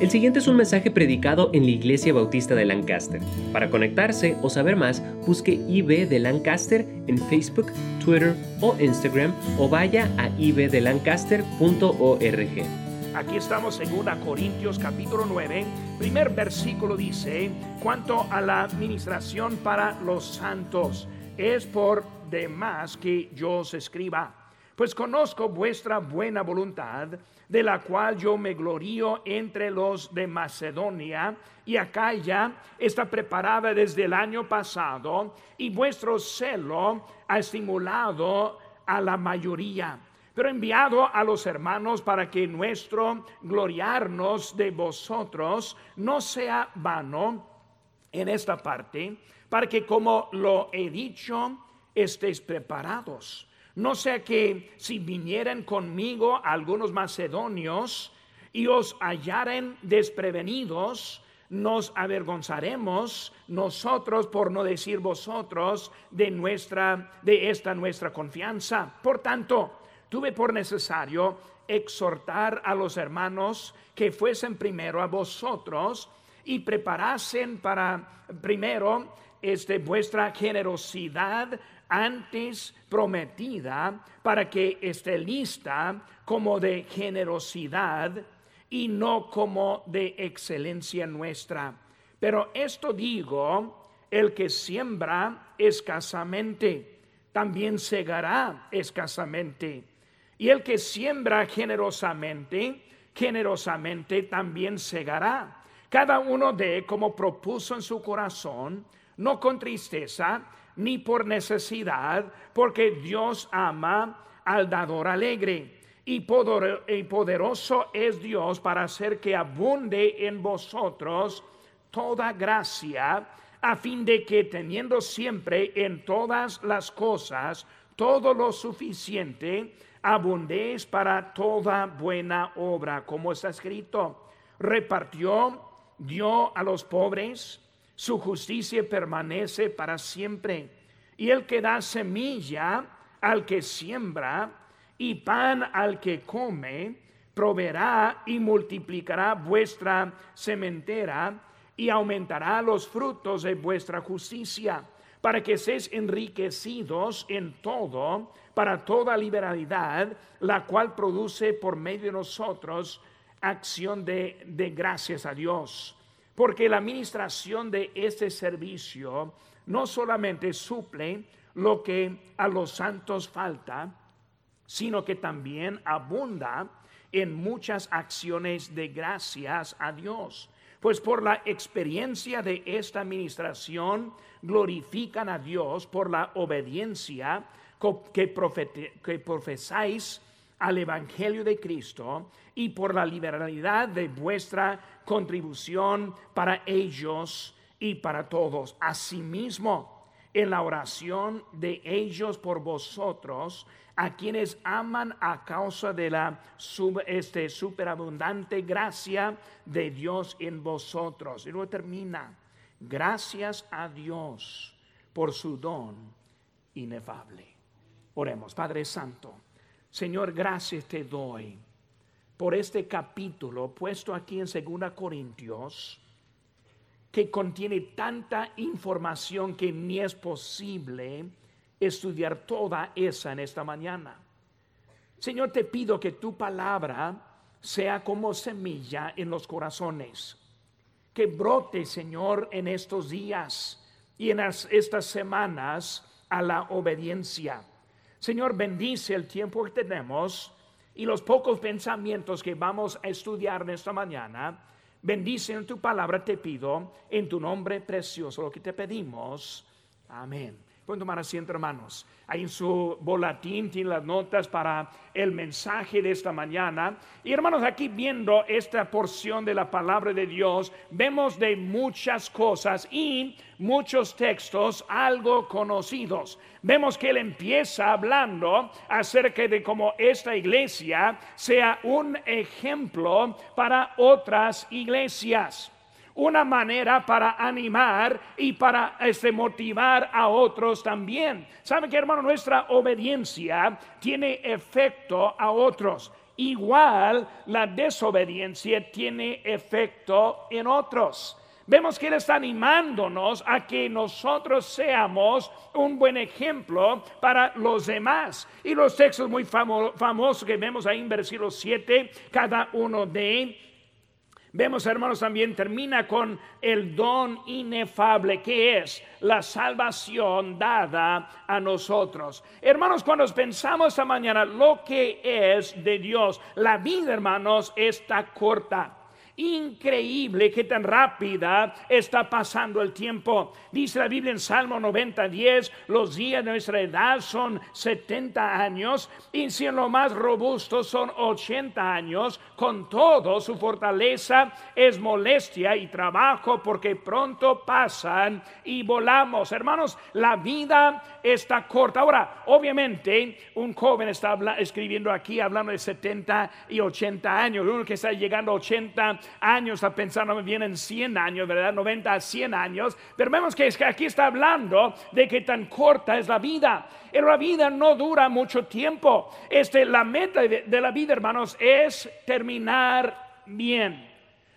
El siguiente es un mensaje predicado en la Iglesia Bautista de Lancaster. Para conectarse o saber más, busque IB de Lancaster en Facebook, Twitter o Instagram o vaya a ibdelancaster.org. Aquí estamos en 1 Corintios capítulo 9, primer versículo dice, cuanto a la administración para los santos, es por demás que yo os escriba, pues conozco vuestra buena voluntad, de la cual yo me glorío entre los de Macedonia y Acaya, está preparada desde el año pasado, y vuestro celo ha estimulado a la mayoría pero enviado a los hermanos para que nuestro gloriarnos de vosotros no sea vano en esta parte, para que como lo he dicho, estéis preparados. No sea que si vinieran conmigo algunos macedonios y os hallaren desprevenidos, nos avergonzaremos nosotros por no decir vosotros de nuestra de esta nuestra confianza. Por tanto, tuve por necesario exhortar a los hermanos que fuesen primero a vosotros y preparasen para primero este vuestra generosidad antes prometida para que esté lista como de generosidad y no como de excelencia nuestra. Pero esto digo, el que siembra escasamente, también segará escasamente. Y el que siembra generosamente, generosamente también segará. Cada uno de como propuso en su corazón, no con tristeza ni por necesidad, porque Dios ama al dador alegre. Y poderoso es Dios para hacer que abunde en vosotros toda gracia, a fin de que teniendo siempre en todas las cosas todo lo suficiente, abundéis para toda buena obra, como está escrito. Repartió, dio a los pobres, su justicia permanece para siempre. Y el que da semilla al que siembra y pan al que come, proveerá y multiplicará vuestra sementera y aumentará los frutos de vuestra justicia, para que seáis enriquecidos en todo para toda liberalidad, la cual produce por medio de nosotros acción de, de gracias a Dios. Porque la administración de este servicio no solamente suple lo que a los santos falta, sino que también abunda en muchas acciones de gracias a Dios. Pues por la experiencia de esta administración glorifican a Dios por la obediencia que, profesáis al Evangelio de Cristo y por la liberalidad de vuestra contribución para ellos y para todos. Asimismo, en la oración de ellos por vosotros, a quienes aman a causa de la este, superabundante gracia de Dios en vosotros. Y luego termina, gracias a Dios por su don inefable. Oremos, Padre Santo. Señor, gracias te doy por este capítulo puesto aquí en 2 Corintios, que contiene tanta información que ni es posible estudiar toda esa en esta mañana. Señor, te pido que tu palabra sea como semilla en los corazones, que brote, Señor, en estos días y en estas semanas a la obediencia Señor, bendice el tiempo que tenemos y los pocos pensamientos que vamos a estudiar en esta mañana. Bendice en tu palabra, te pido, en tu nombre precioso, lo que te pedimos. Amén. Pueden tomar asiento, hermanos. Ahí en su boletín tiene las notas para el mensaje de esta mañana. Y hermanos, aquí viendo esta porción de la palabra de Dios, vemos de muchas cosas y muchos textos algo conocidos. Vemos que él empieza hablando acerca de cómo esta iglesia sea un ejemplo para otras iglesias. Una manera para animar y para este, motivar a otros también. ¿Sabe que hermano? Nuestra obediencia tiene efecto a otros. Igual la desobediencia tiene efecto en otros. Vemos que Él está animándonos a que nosotros seamos un buen ejemplo para los demás. Y los textos muy famosos que vemos ahí en versículo 7, cada uno de Vemos, hermanos, también termina con el don inefable que es la salvación dada a nosotros. Hermanos, cuando pensamos esta mañana lo que es de Dios, la vida, hermanos, está corta. Increíble que tan rápida está pasando el tiempo. Dice la Biblia en Salmo 90, 10, los días de nuestra edad son 70 años y si en lo más robusto son 80 años, con todo su fortaleza es molestia y trabajo porque pronto pasan y volamos. Hermanos, la vida está corta. Ahora, obviamente, un joven está escribiendo aquí hablando de 70 y 80 años, uno que está llegando a 80 años, a pensar, no me vienen 100 años, ¿verdad? 90 a 100 años. Pero vemos que, es que aquí está hablando de que tan corta es la vida. Pero la vida no dura mucho tiempo. Este, la meta de, de la vida, hermanos, es terminar bien.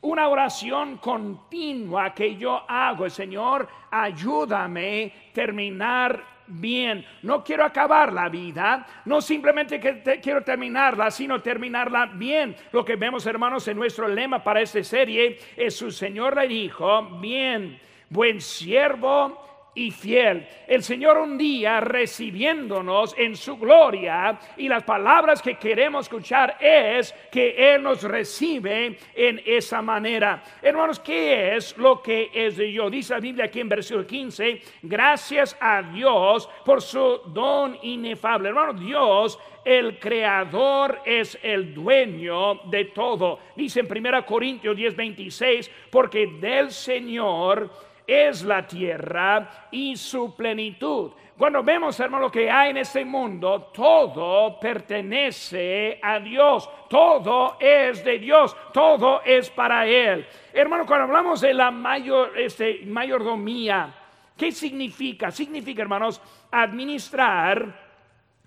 Una oración continua que yo hago, Señor, ayúdame terminar bien. No quiero acabar la vida, no simplemente que quiero terminarla, sino terminarla bien. Lo que vemos, hermanos, en nuestro lema para esta serie es su Señor le dijo, bien, buen siervo y fiel. El Señor un día recibiéndonos en su gloria y las palabras que queremos escuchar es que Él nos recibe en esa manera. Hermanos, ¿qué es lo que es de Dios? Dice la Biblia aquí en versículo 15, gracias a Dios por su don inefable. Hermano, Dios el creador es el dueño de todo. Dice en 1 Corintios 10, 26, porque del Señor es la tierra y su plenitud. Cuando vemos, hermano, lo que hay en este mundo, todo pertenece a Dios, todo es de Dios, todo es para Él. Hermano, cuando hablamos de la mayor, este, mayordomía, ¿qué significa? Significa, hermanos, administrar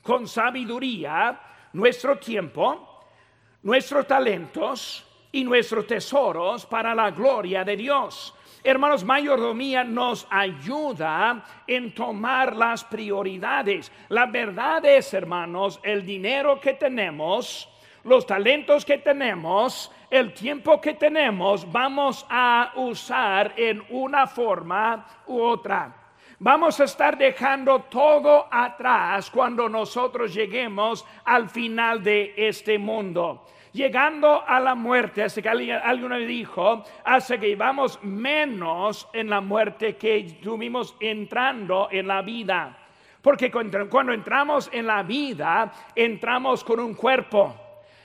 con sabiduría nuestro tiempo, nuestros talentos y nuestros tesoros para la gloria de Dios. Hermanos, mayordomía nos ayuda en tomar las prioridades. La verdad es, hermanos, el dinero que tenemos, los talentos que tenemos, el tiempo que tenemos, vamos a usar en una forma u otra. Vamos a estar dejando todo atrás cuando nosotros lleguemos al final de este mundo llegando a la muerte, hace que alguien, me dijo, hace que vamos menos en la muerte que tuvimos entrando en la vida. Porque cuando entramos en la vida, entramos con un cuerpo.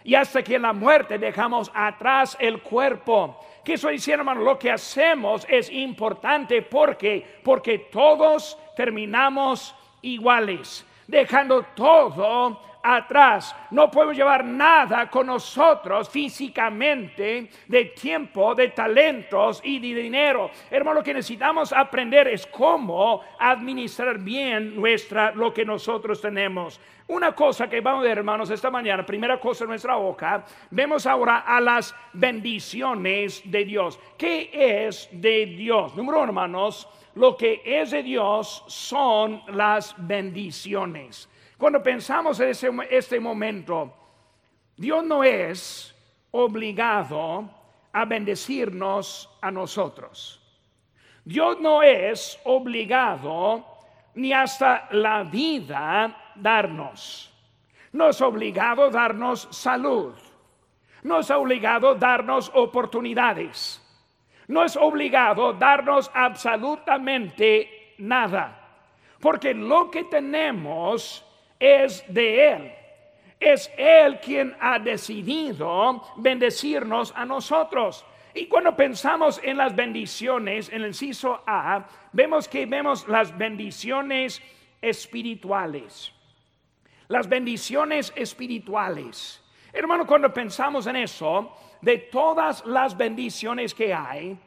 Y hasta que en la muerte dejamos atrás el cuerpo. ¿Qué estoy diciendo, hermano? Lo que hacemos es importante porque, porque todos terminamos iguales, dejando todo atrás. No podemos llevar nada con nosotros físicamente de tiempo, de talentos y de dinero. Hermano, lo que necesitamos aprender es cómo administrar bien nuestra lo que nosotros tenemos. Una cosa que vamos a ver, hermanos, esta mañana, primera cosa en nuestra boca, vemos ahora a las bendiciones de Dios. ¿Qué es de Dios? Número uno, hermanos, lo que es de Dios son las bendiciones. Cuando pensamos en este momento, Dios no es obligado a bendecirnos a nosotros. Dios no es obligado ni hasta la vida darnos. No es obligado darnos salud. No es obligado darnos oportunidades. No es obligado darnos absolutamente nada. Porque lo que tenemos es de Él. Es Él quien ha decidido bendecirnos a nosotros. Y cuando pensamos en las bendiciones, en el inciso A, vemos que vemos las bendiciones espirituales. Las bendiciones espirituales. Hermano, cuando pensamos en eso, de todas las bendiciones que hay,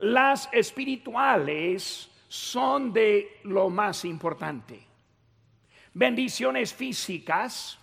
Las espirituales son de lo más importante. Bendiciones físicas,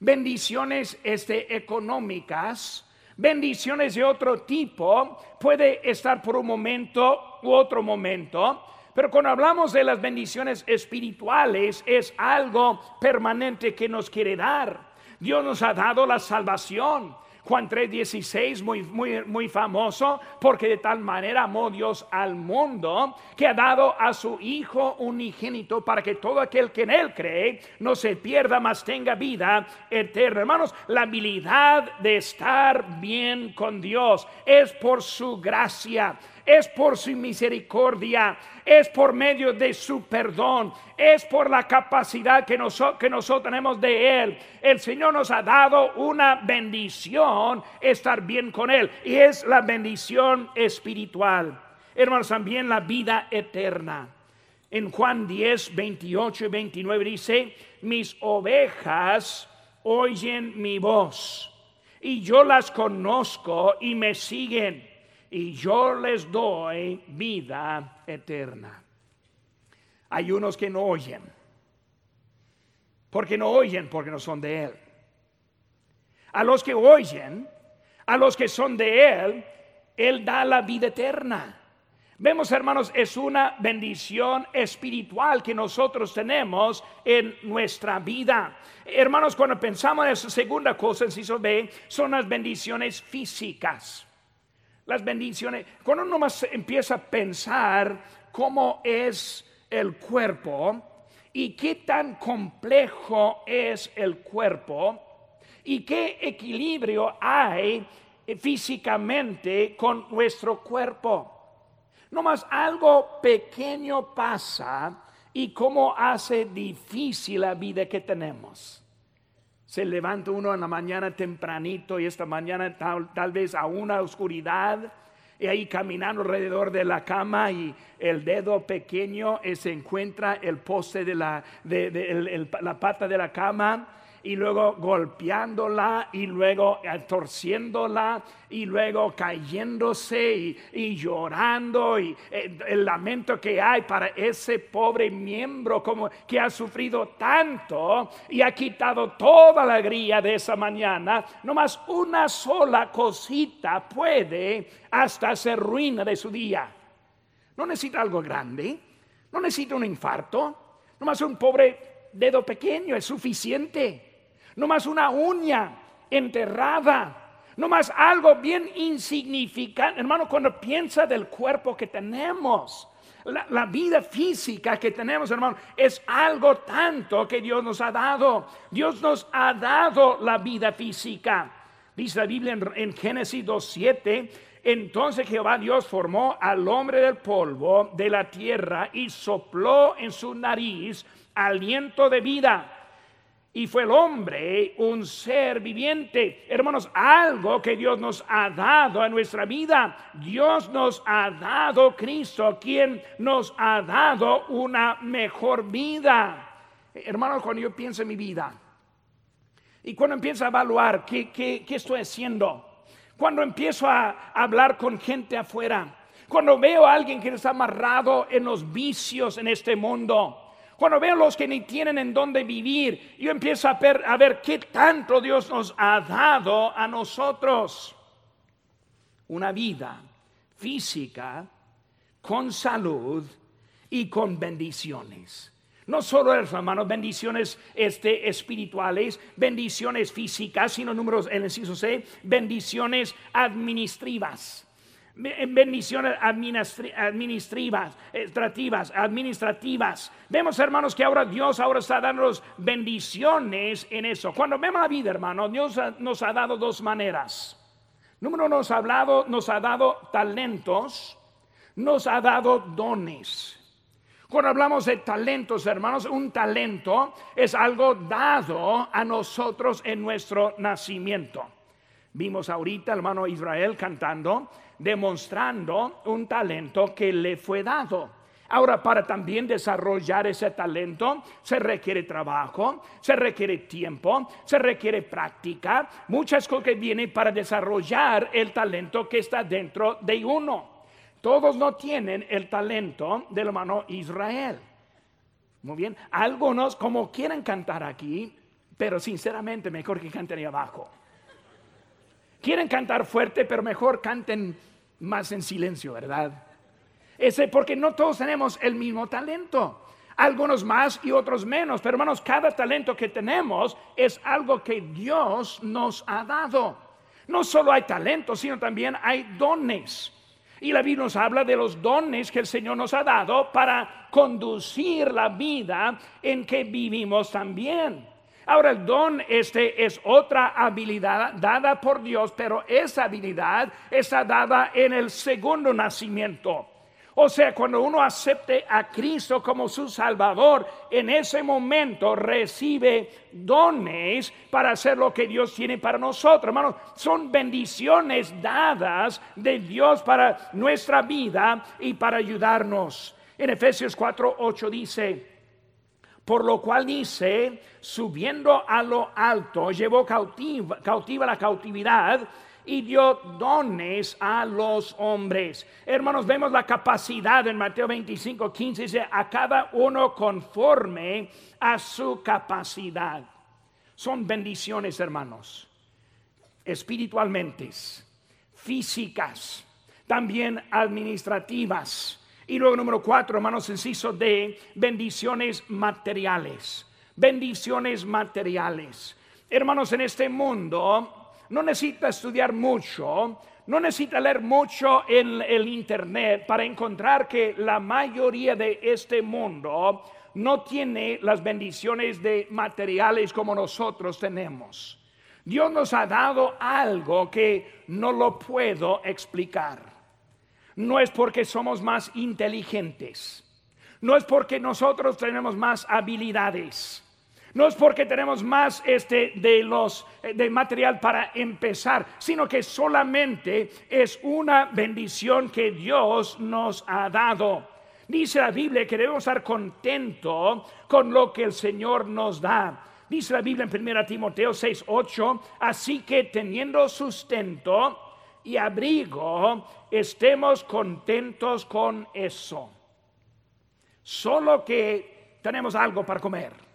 bendiciones este, económicas, bendiciones de otro tipo, puede estar por un momento u otro momento, pero cuando hablamos de las bendiciones espirituales es algo permanente que nos quiere dar. Dios nos ha dado la salvación. Juan 3:16, muy, muy, muy famoso, porque de tal manera amó Dios al mundo que ha dado a su Hijo unigénito para que todo aquel que en Él cree no se pierda, mas tenga vida eterna. Hermanos, la habilidad de estar bien con Dios es por su gracia es por su misericordia, es por medio de su perdón, es por la capacidad que, nosotros tenemos de Él. El Señor nos ha dado una bendición estar bien con Él y es la bendición espiritual. Hermanos, también la vida eterna. En Juan 10, 28 y 29 dice, mis ovejas oyen mi voz y yo las conozco y me siguen y yo les doy vida eterna. Hay unos que no oyen, porque no oyen porque no son de Él. A los que oyen, a los que son de Él, Él da la vida eterna. Vemos, hermanos, es una bendición espiritual que nosotros tenemos en nuestra vida. Hermanos, cuando pensamos en esa segunda cosa, en B, son las bendiciones físicas las bendiciones. Cuando uno más empieza a pensar cómo es el cuerpo y qué tan complejo es el cuerpo y qué equilibrio hay físicamente con nuestro cuerpo. No más algo pequeño pasa y cómo hace difícil la vida que tenemos. Se levanta uno en la mañana tempranito y esta mañana tal, vez a una oscuridad y ahí caminando alrededor de la cama y el dedo pequeño se encuentra el poste de la, de, la pata de la cama y luego golpeándola y luego torciéndola y luego cayéndose y, llorando y eh, el lamento que hay para ese pobre miembro como que ha sufrido tanto y ha quitado toda la alegría de esa mañana, nomás una sola cosita puede hasta hacer ruina de su día. No necesita algo grande, no necesita un infarto, nomás un pobre dedo pequeño es suficiente no más una uña enterrada, no más algo bien insignificante. Hermano, cuando piensa del cuerpo que tenemos, la, vida física que tenemos, hermano, es algo tanto que Dios nos ha dado. Dios nos ha dado la vida física. Dice la Biblia en, en Génesis 2.7, entonces Jehová Dios formó al hombre del polvo de la tierra y sopló en su nariz aliento de vida y fue el hombre un ser viviente. Hermanos, algo que Dios nos ha dado a nuestra vida. Dios nos ha dado Cristo, quien nos ha dado una mejor vida. Hermanos, cuando yo pienso en mi vida y cuando empiezo a evaluar qué, qué, qué estoy haciendo, cuando empiezo a hablar con gente afuera, cuando veo a alguien que está amarrado en los vicios en este mundo, cuando veo los que ni tienen en dónde vivir, yo empiezo a ver, a qué tanto Dios nos ha dado a nosotros. Una vida física, con salud y con bendiciones. No solo hermanos, bendiciones este, espirituales, bendiciones físicas, sino números, en el inciso C, bendiciones administrativas bendiciones administrativas, administrativas, administrativas. Vemos, hermanos, que ahora Dios ahora está dando bendiciones en eso. Cuando vemos la vida, hermanos, Dios nos ha dado dos maneras. Número nos ha hablado, nos ha dado talentos, nos ha dado dones. Cuando hablamos de talentos, hermanos, un talento es algo dado a nosotros en nuestro nacimiento. Vimos ahorita hermano Israel cantando demostrando un talento que le fue dado. Ahora, para también desarrollar ese talento se requiere trabajo, se requiere tiempo, se requiere práctica, muchas cosas que vienen para desarrollar el talento que está dentro de uno. Todos no tienen el talento del hermano Israel. Muy bien. Algunos, como quieren cantar aquí, pero sinceramente mejor que canten ahí abajo. Quieren cantar fuerte, pero mejor canten más en silencio, ¿verdad? Ese porque no todos tenemos el mismo talento. Algunos más y otros menos. Pero hermanos, cada talento que tenemos es algo que Dios nos ha dado. No solo hay talento, sino también hay dones. Y la Biblia nos habla de los dones que el Señor nos ha dado para conducir la vida en que vivimos también. Ahora el don este es otra habilidad dada por Dios, pero esa habilidad está dada en el segundo nacimiento. O sea, cuando uno acepte a Cristo como su Salvador, en ese momento recibe dones para hacer lo que Dios tiene para nosotros. Hermanos, son bendiciones dadas de Dios para nuestra vida y para ayudarnos. En Efesios 4, 8 dice, por lo cual dice, subiendo a lo alto, llevó cautiva, la cautividad y dio dones a los hombres. Hermanos, vemos la capacidad en Mateo 25, 15, dice, a cada uno conforme a su capacidad. Son bendiciones, hermanos, espiritualmente, físicas, también administrativas. Y luego número cuatro, hermanos, inciso de bendiciones materiales. Bendiciones materiales. Hermanos, en este mundo no necesita estudiar mucho, no necesita leer mucho en el Internet para encontrar que la mayoría de este mundo no tiene las bendiciones de materiales como nosotros tenemos. Dios nos ha dado algo que no lo puedo explicar. No es porque somos más inteligentes, no es porque nosotros tenemos más habilidades no es porque tenemos más este de los eh, de material para empezar, sino que solamente es una bendición que Dios nos ha dado. Dice la Biblia que debemos estar contentos con lo que el Señor nos da. Dice la Biblia en 1 Timoteo 6, 8, así que teniendo sustento y abrigo, estemos contentos con eso. Solo que tenemos algo para comer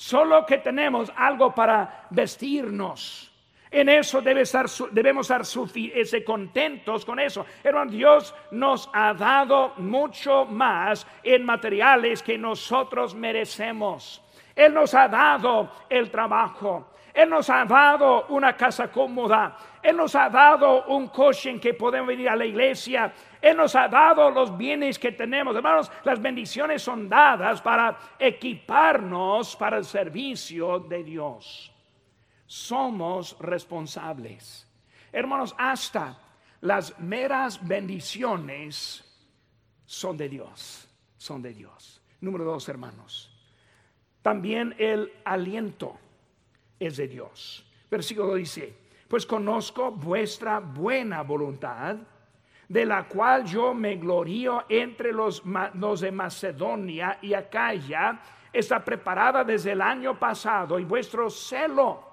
Solo que tenemos algo para vestirnos. En eso debe estar, debemos estar contentos con eso. Hermano, Dios nos ha dado mucho más en materiales que nosotros merecemos. Él nos ha dado el trabajo. Él nos ha dado una casa cómoda. Él nos ha dado un coche en que podemos venir a la iglesia. Él nos ha dado los bienes que tenemos. Hermanos, las bendiciones son dadas para equiparnos para el servicio de Dios. Somos responsables. Hermanos, hasta las meras bendiciones son de Dios. Son de Dios. Número dos, hermanos. También el aliento es de Dios. Versículo dice, pues conozco vuestra buena voluntad, de la cual yo me glorío entre los, de Macedonia y Acaya, está preparada desde el año pasado y vuestro celo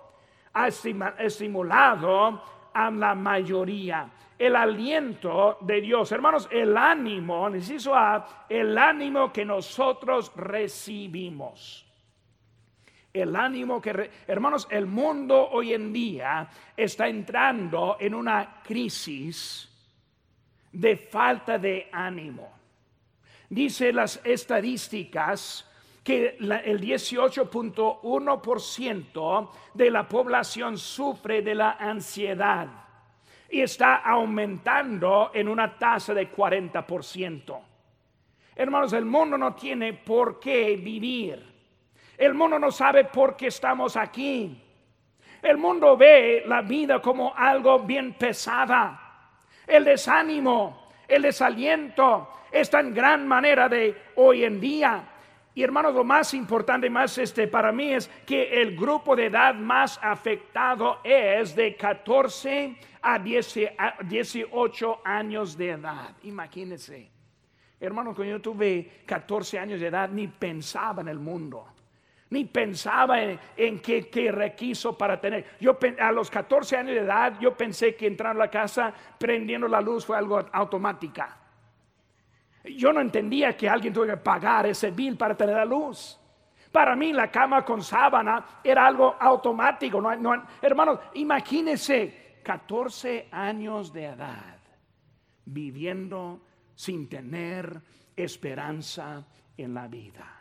ha estimulado a la mayoría. El aliento de Dios, hermanos, el ánimo, el ánimo que nosotros recibimos el ánimo que, hermanos, el mundo hoy en día está entrando en una crisis de falta de ánimo. Dice las estadísticas que el 18.1% de la población sufre de la ansiedad y está aumentando en una tasa de 40%. Hermanos, el mundo no tiene por qué vivir el mundo no sabe por qué estamos aquí. El mundo ve la vida como algo bien pesada. El desánimo, el desaliento es tan gran manera de hoy en día. Y hermanos, lo más importante más este para mí es que el grupo de edad más afectado es de 14 a 18 años de edad. Imagínense. Hermanos, cuando yo tuve 14 años de edad ni pensaba en el mundo. Ni pensaba en, qué, requiso para tener. Yo a los 14 años de edad, yo pensé que entrar a la casa prendiendo la luz fue algo automática. Yo no entendía que alguien tuviera que pagar ese bill para tener la luz. Para mí la cama con sábana era algo automático. hermanos, imagínense 14 años de edad viviendo sin tener esperanza en la vida.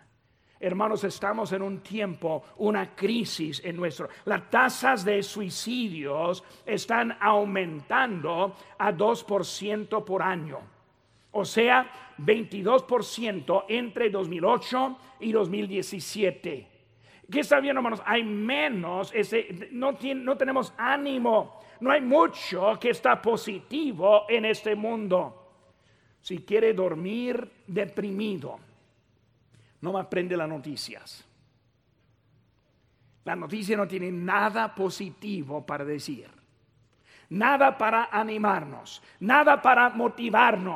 Hermanos, estamos en un tiempo, una crisis en nuestro. Las tasas de suicidios están aumentando a 2% por año. O sea, 22% entre 2008 y 2017. ¿Qué está viendo, hermanos? Hay menos, no, no tenemos ánimo, no hay mucho que está positivo en este mundo. Si quiere dormir deprimido, no me aprende las noticias. La noticia no tiene nada positivo para decir. Nada para animarnos, nada para motivarnos.